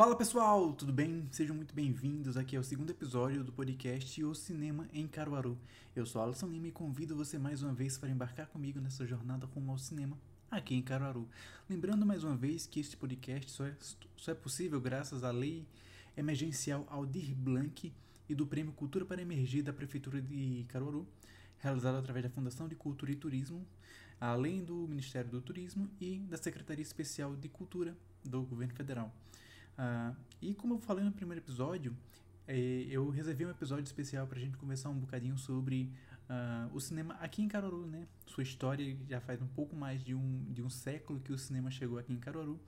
Fala pessoal, tudo bem? Sejam muito bem-vindos aqui ao segundo episódio do podcast O Cinema em Caruaru. Eu sou Alisson Lima e convido você mais uma vez para embarcar comigo nessa jornada rumo ao cinema aqui em Caruaru. Lembrando mais uma vez que este podcast só é, só é possível graças à Lei Emergencial Aldir Blanc e do Prêmio Cultura para Emergir da Prefeitura de Caruaru, realizado através da Fundação de Cultura e Turismo, além do Ministério do Turismo e da Secretaria Especial de Cultura do Governo Federal. Uh, e como eu falei no primeiro episódio, é, eu reservei um episódio especial para a gente conversar um bocadinho sobre uh, o cinema aqui em Caruaru, né? Sua história já faz um pouco mais de um, de um século que o cinema chegou aqui em Caruaru.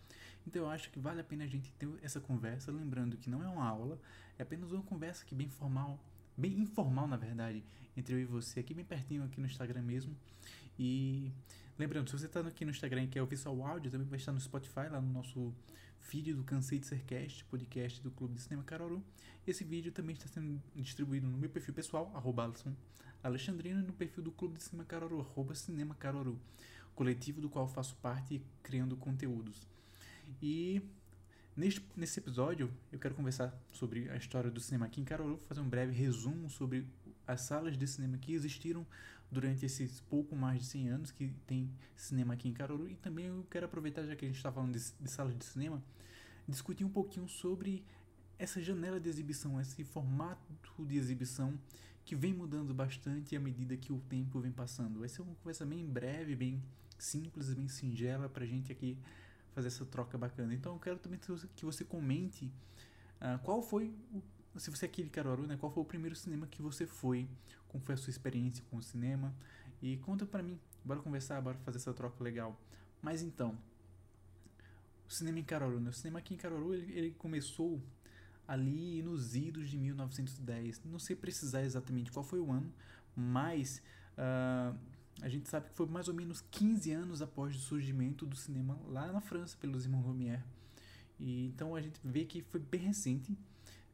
Então eu acho que vale a pena a gente ter essa conversa, lembrando que não é uma aula, é apenas uma conversa aqui bem formal, bem informal na verdade, entre eu e você, aqui bem pertinho aqui no Instagram mesmo. E lembrando, se você está aqui no Instagram e quer ouvir só o áudio, também vai estar no Spotify, lá no nosso feed do Cansei de Ser Cast, podcast do Clube de Cinema Caruaru. Esse vídeo também está sendo distribuído no meu perfil pessoal, arroba Alexandrino, e no perfil do Clube de Cinema Caruaru, arroba Cinema Caruaru, coletivo do qual faço parte criando conteúdos. E Neste, nesse episódio, eu quero conversar sobre a história do cinema aqui em Caruaru, fazer um breve resumo sobre as salas de cinema que existiram durante esses pouco mais de 100 anos que tem cinema aqui em Caruaru. E também eu quero aproveitar, já que a gente está falando de, de salas de cinema, discutir um pouquinho sobre essa janela de exibição, esse formato de exibição que vem mudando bastante à medida que o tempo vem passando. Vai ser uma conversa bem breve, bem simples, bem singela para a gente aqui fazer essa troca bacana. Então eu quero também que você comente uh, qual foi, o, se você é aqui de Caruaru, né, qual foi o primeiro cinema que você foi, como foi a sua experiência com o cinema e conta para mim. Bora conversar, bora fazer essa troca legal. Mas então, o cinema em Caruaru, né? O cinema aqui em Caruaru ele, ele começou ali nos idos de 1910. Não sei precisar exatamente qual foi o ano, mas uh, a gente sabe que foi mais ou menos 15 anos após o surgimento do cinema lá na França pelos irmãos Lumière. E então a gente vê que foi bem recente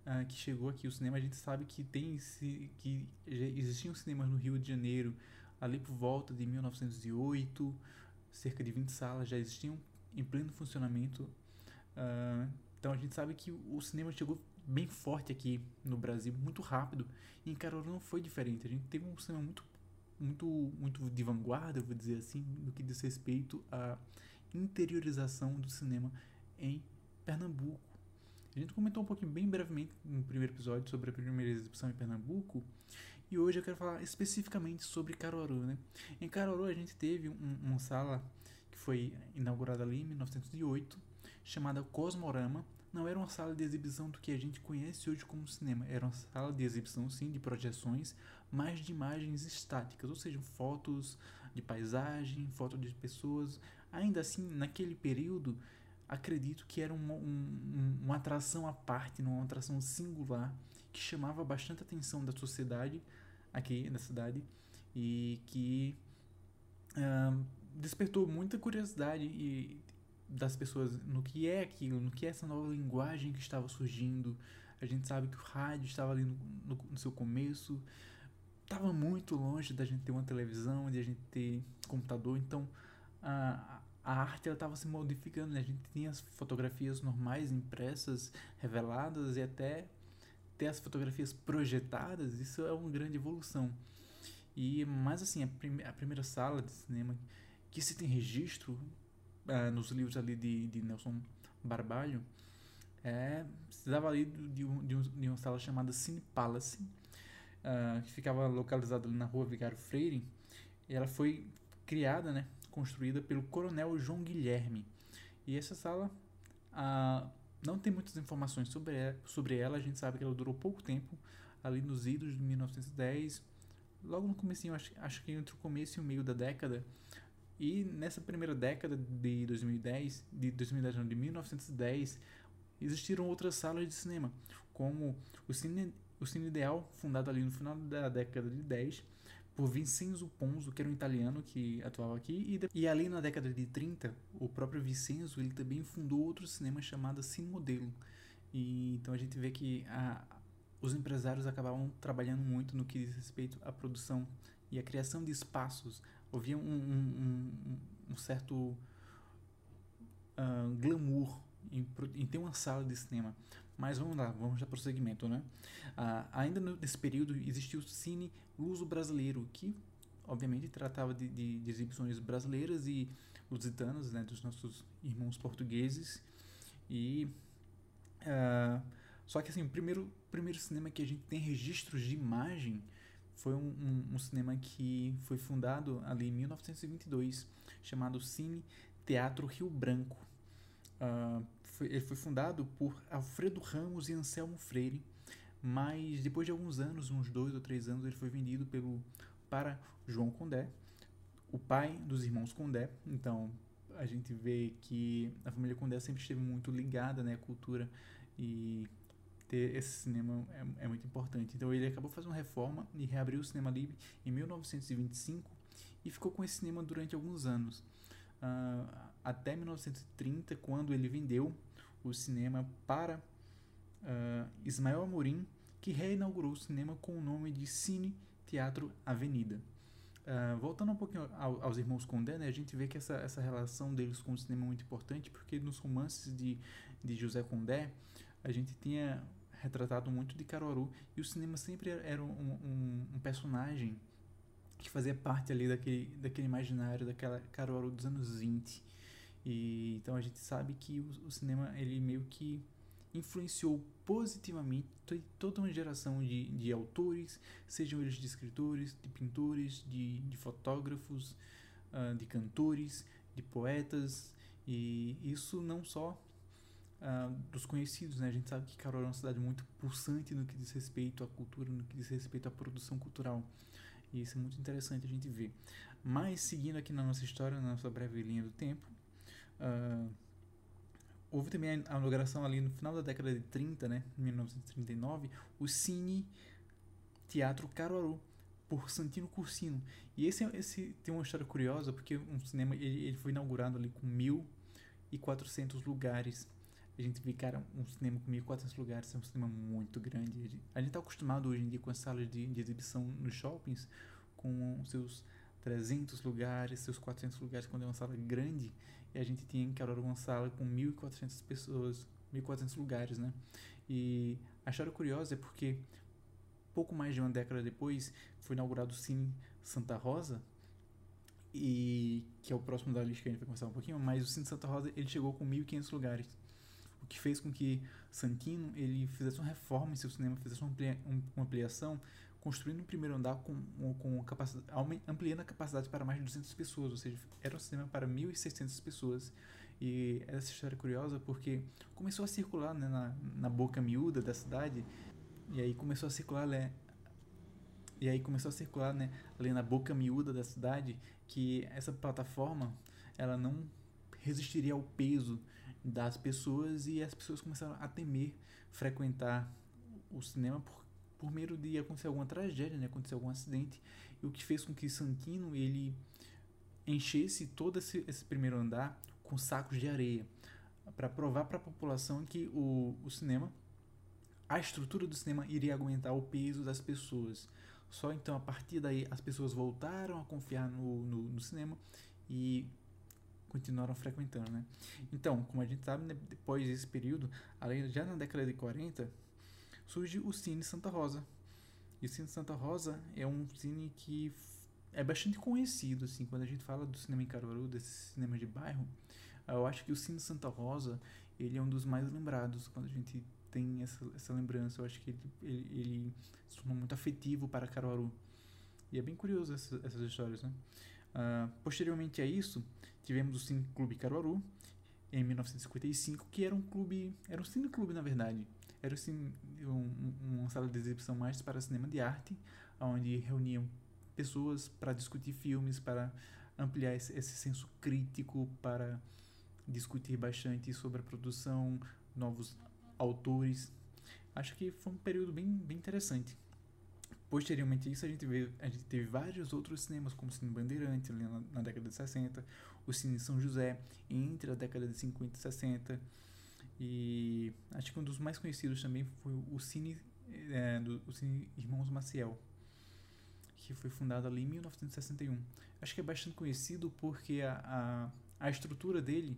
uh, que chegou aqui o cinema. A gente sabe que tem esse, que existiam cinemas no Rio de Janeiro ali por volta de 1908, cerca de 20 salas já existiam em pleno funcionamento. Uh, então a gente sabe que o cinema chegou bem forte aqui no Brasil, muito rápido. E em Caruaru não foi diferente. A gente teve um cinema muito muito, muito de vanguarda, vou dizer assim, no que diz respeito à interiorização do cinema em Pernambuco. A gente comentou um pouquinho, bem brevemente, no primeiro episódio sobre a primeira exibição em Pernambuco, e hoje eu quero falar especificamente sobre Caruaru. Né? Em Caruaru a gente teve um, uma sala que foi inaugurada ali em 1908, chamada Cosmorama, não era uma sala de exibição do que a gente conhece hoje como cinema, era uma sala de exibição sim de projeções, mas de imagens estáticas, ou seja, fotos de paisagem, fotos de pessoas. Ainda assim, naquele período, acredito que era uma, um, uma atração à parte, uma atração singular que chamava bastante atenção da sociedade aqui na cidade e que uh, despertou muita curiosidade e das pessoas no que é aquilo, no que é essa nova linguagem que estava surgindo. A gente sabe que o rádio estava ali no, no, no seu começo, estava muito longe da gente ter uma televisão, de a gente ter computador, então a, a arte estava se modificando, né? a gente tinha as fotografias normais impressas, reveladas e até ter as fotografias projetadas, isso é uma grande evolução. E mais assim, a, prim a primeira sala de cinema que se tem registro uh, nos livros ali de, de Nelson Barbalho, é, dava ali de, de, um, de uma sala chamada Cine Palace, uh, que ficava localizada ali na rua Vigário Freire, e ela foi criada, né, construída pelo coronel João Guilherme. E essa sala não tem muitas informações sobre ela, sobre ela, a gente sabe que ela durou pouco tempo, ali nos idos de 1910, logo no começo, acho, acho que entre o começo e o meio da década, e nessa primeira década de 2010, de 2010 não, de 1910, existiram outras salas de cinema, como o Cine, o Cine Ideal, fundado ali no final da década de 10, por Vincenzo Ponzo, que era um italiano que atuava aqui, e, e ali na década de 30, o próprio Vincenzo ele também fundou outro cinema chamado Cine Modelo. E, então a gente vê que a, os empresários acabavam trabalhando muito no que diz respeito à produção e à criação de espaços Havia um, um, um, um certo uh, glamour em, em ter uma sala de cinema. Mas vamos lá, vamos dar prosseguimento, né? Ah, ainda nesse período existiu o Cine Luso Brasileiro, que obviamente tratava de, de, de exibições brasileiras e lusitanas, né, dos nossos irmãos portugueses. E uh, só que assim, o primeiro primeiro cinema que a gente tem registros de imagem foi um, um, um, cinema que foi fundado ali em 1922, chamado Cine Teatro Rio Branco. Uh, foi, ele foi fundado por Alfredo Ramos e Anselmo Freire, mas depois de alguns anos, uns dois ou três anos, ele foi vendido pelo para João Condé, o pai dos irmãos Condé. Então a gente vê que a família Condé sempre esteve muito ligada né, à cultura e ter esse cinema é, é, muito importante. Então ele acabou fazendo uma reforma e reabriu o Cinema Livre em 1925 e ficou com esse cinema durante alguns anos. Uh, até 1930, quando ele vendeu o cinema para uh, Ismael Amorim, que reinaugurou o cinema com o nome de Cine Teatro Avenida. Uh, voltando um pouquinho ao, aos irmãos Condé, né, a gente vê que essa, essa relação deles com o cinema é muito importante, porque nos romances de, de José Condé, a gente tinha retratado muito de Caruaru, e o cinema sempre era um, um, um personagem que fazia parte ali daquele, daquele imaginário, daquela Caruaru dos anos 20. E, então a gente sabe que o, o cinema, ele meio que influenciou positivamente toda uma geração de, de autores, sejam eles de escritores, de pintores, de, de fotógrafos, uh, de cantores, de poetas, e isso não só uh, dos conhecidos, né? A gente sabe que Caruaru é uma cidade muito pulsante no que diz respeito à cultura, no que diz respeito à produção cultural. E isso é muito interessante a gente ver. Mas, seguindo aqui na nossa história, na nossa breve linha do tempo, uh, houve também a inauguração ali no final da década de 30, né, 1939, o Cine Teatro Caruaru, por Santino Cursino. E esse, esse tem uma história curiosa, porque um cinema ele, ele foi inaugurado ali com 1.400 lugares. A gente vê, cara, um cinema com 1.400 lugares é um cinema muito grande. A gente está acostumado hoje em dia com as salas de, de exibição nos shoppings, com seus 300 lugares, seus 400 lugares, quando é uma sala grande, a gente tinha em uma sala com 1.400 pessoas, 1.400 lugares, né? E a história curiosa é porque pouco mais de uma década depois foi inaugurado o Cine Santa Rosa, e que é o próximo da lista que a gente vai conversar um pouquinho, mas o Cine Santa Rosa ele chegou com 1.500 lugares, o que fez com que Santino ele fizesse uma reforma em seu cinema, fizesse uma, amplia, uma ampliação construindo um primeiro andar com, com capacidade, ampliando a capacidade para mais de 200 pessoas, ou seja, era um cinema para 1.600 pessoas. E essa história é curiosa porque começou a circular né, na, na boca miúda da cidade, e aí começou a circular né, e aí começou a circular né, ali na boca miúda da cidade que essa plataforma ela não resistiria ao peso das pessoas e as pessoas começaram a temer frequentar o cinema por medo de acontecer alguma tragédia, né, acontecer algum acidente, e o que fez com que Santino ele enchesse todo esse, esse primeiro andar com sacos de areia para provar para a população que o, o cinema, a estrutura do cinema iria aguentar o peso das pessoas. Só então a partir daí as pessoas voltaram a confiar no, no, no cinema e continuaram frequentando, né? Então, como a gente sabe, né, depois desse período, além já na década de 40, surge o Cine Santa Rosa. E o Cine Santa Rosa é um cine que é bastante conhecido, assim, quando a gente fala do cinema em Caruaru, desse cinema de bairro, eu acho que o Cine Santa Rosa, ele é um dos mais lembrados quando a gente tem essa, essa lembrança. Eu acho que ele, ele, ele se tornou muito afetivo para Caruaru. E é bem curioso essas, essas histórias, né? Uh, posteriormente a isso, tivemos o Cine Clube Caruaru, em 1955, que era um clube, era um cine clube na verdade, era assim, um, uma sala de exibição mais para cinema de arte, onde reuniam pessoas para discutir filmes, para ampliar esse, esse senso crítico, para discutir bastante sobre a produção, novos autores. Acho que foi um período bem, bem interessante. Posteriormente a isso, a gente, vê, a gente teve vários outros cinemas, como o Cine Bandeirante, na, na década de 60, o Cine São José, entre a década de 50 e 60, e acho que um dos mais conhecidos também foi o Cine, é, do, o Cine Irmãos Maciel, que foi fundado ali em 1961. Acho que é bastante conhecido porque a, a, a estrutura dele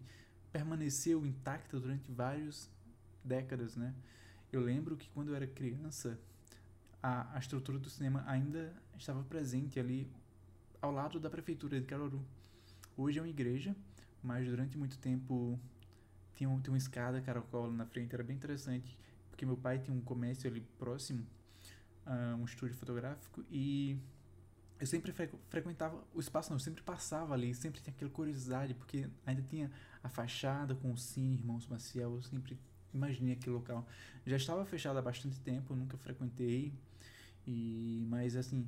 permaneceu intacta durante várias décadas, né? Eu lembro que quando eu era criança, a, a estrutura do cinema ainda estava presente ali ao lado da prefeitura de Caruaru. Hoje é uma igreja, mas durante muito tempo tinha, um, uma escada caracol na frente, era bem interessante, porque meu pai tinha um comércio ali próximo, uh, um estúdio fotográfico, e eu sempre fre frequentava o espaço, não, eu sempre passava ali, sempre tinha aquela curiosidade, porque ainda tinha a fachada com o Cine Irmãos Maciel, eu sempre imaginei aquele local. Já estava fechado há bastante tempo, eu nunca frequentei, e mas assim,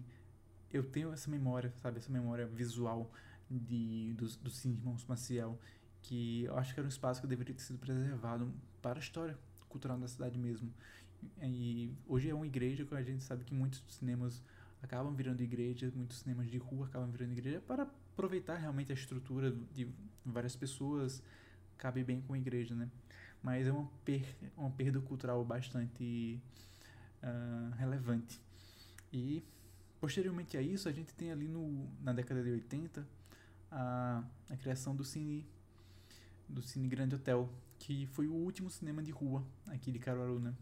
eu tenho essa memória, sabe, essa memória visual de do, do Cine Irmãos Maciel, que eu acho que era um espaço que deveria ter sido preservado para a história cultural da cidade mesmo. E hoje é uma igreja que a gente sabe que muitos cinemas acabam virando igrejas, muitos cinemas de rua acabam virando igreja para aproveitar realmente a estrutura de várias pessoas, cabe bem com a igreja, né? Mas é uma, per uma perda cultural bastante uh, relevante. E posteriormente a isso, a gente tem ali no, na década de 80 a, a criação do Cine do Cine Grande Hotel, que foi o último cinema de rua aqui de Caruaru, né?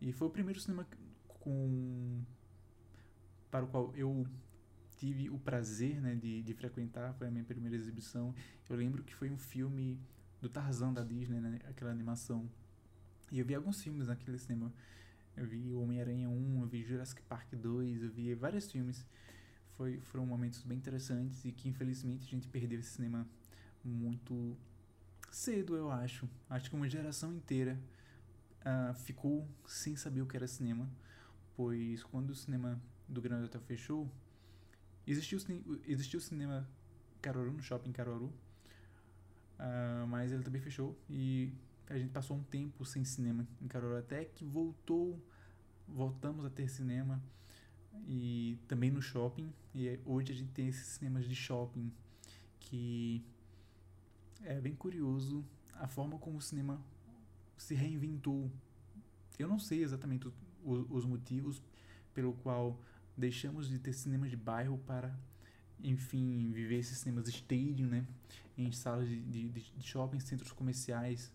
E foi o primeiro cinema com para o qual eu tive o prazer né, de, de frequentar, foi a minha primeira exibição. Eu lembro que foi um filme do Tarzan da Disney, né, aquela animação. E eu vi alguns filmes naquele cinema. Eu vi Homem-Aranha 1, eu vi Jurassic Park 2, eu vi vários filmes. Foi, foram momentos bem interessantes e que infelizmente a gente perdeu esse cinema muito cedo, eu acho. Acho que uma geração inteira uh, ficou sem saber o que era cinema, pois quando o cinema do Grande Hotel fechou, existiu, existiu o cinema Caruaru, no shopping Caruaru, uh, mas ele também fechou e a gente passou um tempo sem cinema em Caruaru até que voltou, voltamos a ter cinema e também no shopping. E hoje a gente tem esses cinemas de shopping que é bem curioso a forma como o cinema se reinventou. Eu não sei exatamente os, os motivos pelo qual deixamos de ter cinemas de bairro para, enfim, viver esses cinemas stadium, né? Em salas de, de, de shopping, centros comerciais.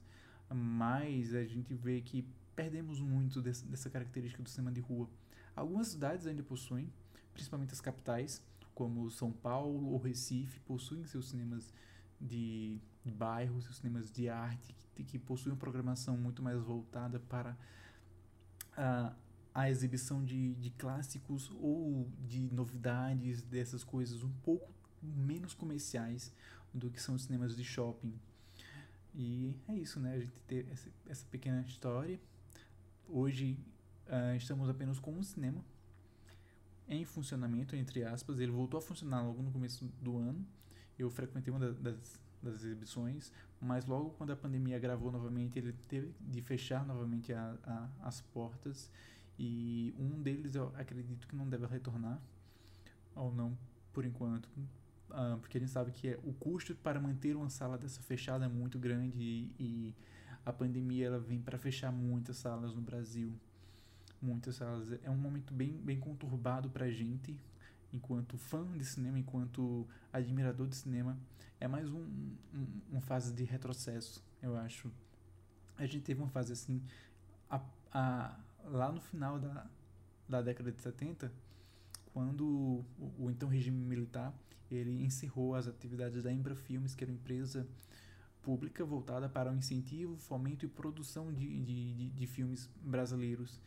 Mas a gente vê que perdemos muito desse, dessa característica do cinema de rua. Algumas cidades ainda possuem, principalmente as capitais, como São Paulo ou Recife, possuem seus cinemas de, de bairro, seus cinemas de arte, que, que possuem uma programação muito mais voltada para a a exibição de, de clássicos ou de novidades, dessas coisas um pouco menos comerciais do que são os cinemas de shopping. E é isso, né? A gente ter essa, essa pequena história. Hoje uh, estamos apenas com um cinema em funcionamento, entre aspas. Ele voltou a funcionar logo no começo do ano. Eu frequentei uma das, das exibições, mas logo quando a pandemia agravou novamente, ele teve de fechar novamente a, a, as portas e um deles eu acredito que não deve retornar, ou não por enquanto, uh, porque a gente sabe que é, o custo para manter uma sala dessa fechada é muito grande e, e a pandemia ela vem para fechar muitas salas no Brasil. Muitas salas. É um momento bem, bem conturbado para a gente, enquanto fã de cinema, enquanto admirador de cinema. É mais um, um, fase de retrocesso, eu acho. A gente teve uma fase assim. A, a, lá no final da, da década de 70, quando o, o então regime militar ele encerrou as atividades da Embra Filmes, que era uma empresa pública voltada para o incentivo, fomento e produção de, de, de, de filmes brasileiros.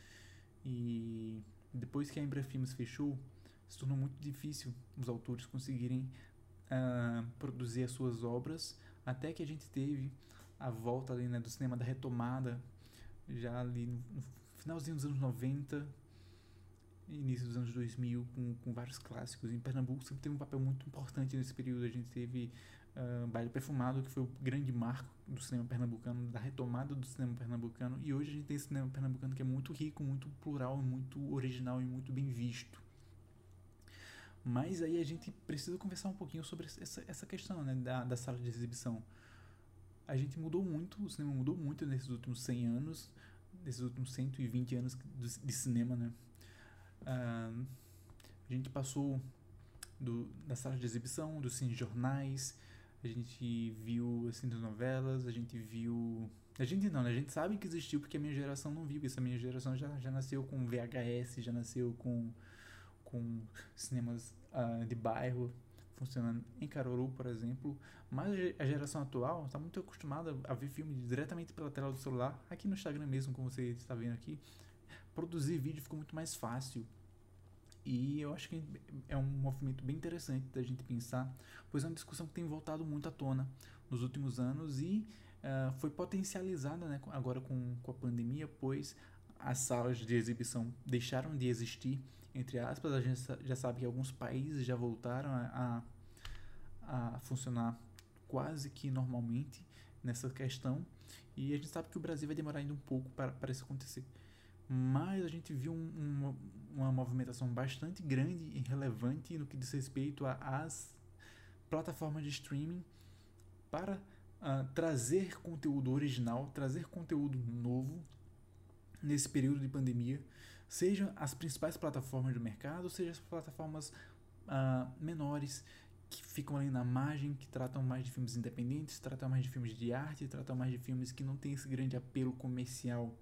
E depois que a Embra Filmes fechou, se tornou muito difícil os autores conseguirem uh, produzir as suas obras, até que a gente teve a volta ali, né, do cinema da retomada, já ali no, no finalzinho dos anos 90, início dos anos 2000, com, com vários clássicos. Em Pernambuco sempre teve um papel muito importante nesse período. A gente teve uh, Baile Perfumado, que foi o grande marco do cinema pernambucano, da retomada do cinema pernambucano. E hoje a gente tem cinema pernambucano que é muito rico, muito plural, muito original e muito bem visto. Mas aí a gente precisa conversar um pouquinho sobre essa, essa questão né, da, da sala de exibição. A gente mudou muito, o cinema mudou muito nesses últimos 100 anos desses últimos 120 anos de cinema, né? Uh, a gente passou do, da sala de exibição, dos cinejornais, a gente viu assim das novelas, a gente viu. A gente não, né? A gente sabe que existiu porque a minha geração não viu isso. A minha geração já, já nasceu com VHS, já nasceu com, com cinemas uh, de bairro funcionando em Caruaru, por exemplo. Mas a geração atual está muito acostumada a ver filme diretamente pela tela do celular, aqui no Instagram mesmo, como você está vendo aqui. Produzir vídeo ficou muito mais fácil. E eu acho que é um movimento bem interessante da gente pensar, pois é uma discussão que tem voltado muito à tona nos últimos anos e uh, foi potencializada né, agora com, com a pandemia, pois as salas de exibição deixaram de existir, entre aspas. A gente já sabe que alguns países já voltaram a, a, funcionar quase que normalmente nessa questão, e a gente sabe que o Brasil vai demorar ainda um pouco para, para isso acontecer mas a gente viu um, uma, uma movimentação bastante grande e relevante no que diz respeito às plataformas de streaming para uh, trazer conteúdo original, trazer conteúdo novo nesse período de pandemia, seja as principais plataformas do mercado, seja as plataformas uh, menores que ficam ali na margem, que tratam mais de filmes independentes, tratam mais de filmes de arte, tratam mais de filmes que não têm esse grande apelo comercial.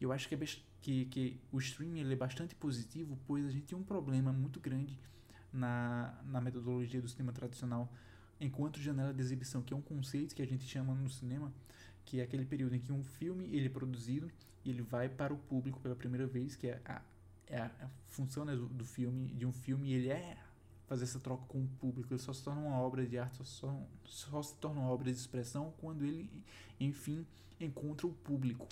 Eu acho que, é que, que o streaming ele é bastante positivo, pois a gente tem um problema muito grande na, na metodologia do cinema tradicional enquanto janela de exibição, que é um conceito que a gente chama no cinema, que é aquele período em que um filme ele é produzido e ele vai para o público pela primeira vez, que é a, é a, função né, do, do filme, de um filme, ele é fazer essa troca com o público. Ele só se torna uma obra de arte, só, só se torna uma obra de expressão quando ele, enfim, encontra o público.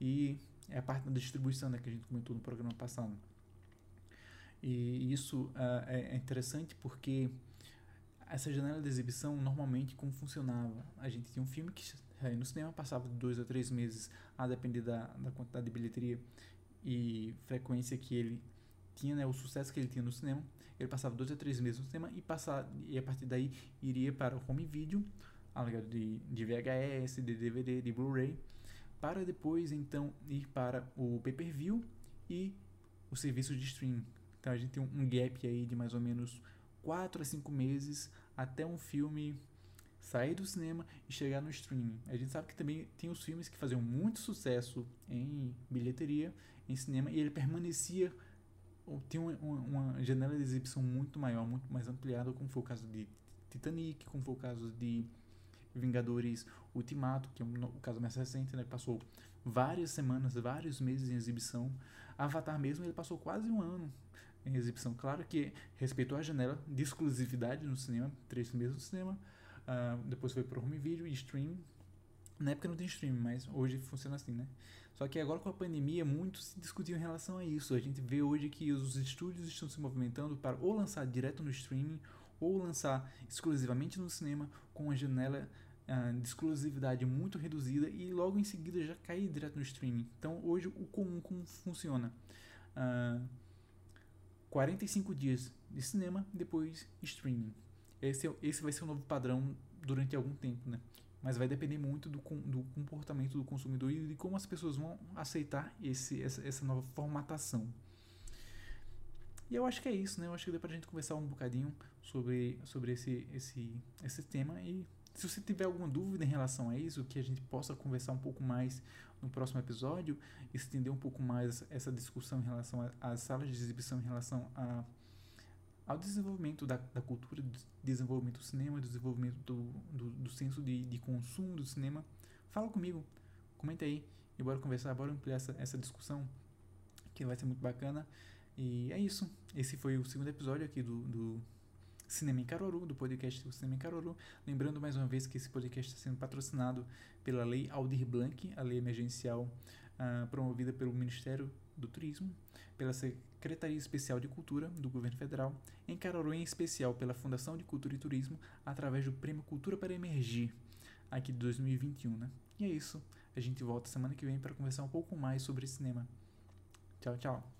E é a parte da distribuição né, que a gente comentou no programa passado. E isso uh, é interessante porque essa janela de exibição normalmente como funcionava. A gente tinha um filme que no cinema passava de dois a três meses, a depender da, da quantidade de bilheteria e frequência que ele tinha, né, o sucesso que ele tinha no cinema. Ele passava dois a três meses no cinema e, passar, e a partir daí iria para o home video, alugado de, de VHS, de DVD, de Blu-ray, para depois então ir para o pay-per-view e o serviço de streaming. Então a gente tem um gap aí de mais ou menos 4 a 5 meses até um filme sair do cinema e chegar no streaming. A gente sabe que também tem os filmes que faziam muito sucesso em bilheteria, em cinema, e ele permanecia tem uma, janela de exibição muito maior, muito mais ampliada, como foi o caso de Titanic, como foi o caso de Vingadores Ultimato, que é o caso mais recente, né, passou várias semanas, vários meses em exibição. Avatar mesmo, ele passou quase um ano em exibição. Claro que respeitou a janela de exclusividade no cinema, três meses no cinema, uh, depois foi para home video e streaming. Na época não tem streaming, mas hoje funciona assim, né? Só que agora com a pandemia, muito se discutiu em relação a isso. A gente vê hoje que os estúdios estão se movimentando para ou lançar direto no streaming ou lançar exclusivamente no cinema com uma janela uh, de exclusividade muito reduzida e logo em seguida já cair direto no streaming. Então hoje o comum como funciona? Uh, ah, 45 dias de cinema, depois streaming. Esse, esse vai ser o novo padrão durante algum tempo, né? mas vai depender muito do, do comportamento do consumidor e de como as pessoas vão aceitar esse, essa, essa nova formatação. E eu acho que é isso, né? Eu acho que deu pra gente conversar um bocadinho sobre, sobre esse, esse, esse tema. E se você tiver alguma dúvida em relação a isso, que a gente possa conversar um pouco mais no próximo episódio, estender um pouco mais essa discussão em relação às salas de exibição, em relação a ao desenvolvimento da, da cultura, do desenvolvimento do cinema, do desenvolvimento do, do, do senso de, de consumo do cinema, fala comigo, comenta aí e bora conversar, bora ampliar essa, essa discussão que vai ser muito bacana. E é isso. Esse foi o segundo episódio aqui do, do Cinema em Caruaru, do podcast do Cinema em Caruaru. Lembrando mais uma vez que esse podcast está sendo patrocinado pela Lei Aldir Blanc, a lei emergencial uh, promovida pelo Ministério do Turismo, pela Secretaria Especial de Cultura do Governo Federal, em em especial pela Fundação de Cultura e Turismo, através do Prêmio Cultura para Emergir, aqui de 2021, né? E é isso. A gente volta semana que vem para conversar um pouco mais sobre cinema. Tchau, tchau.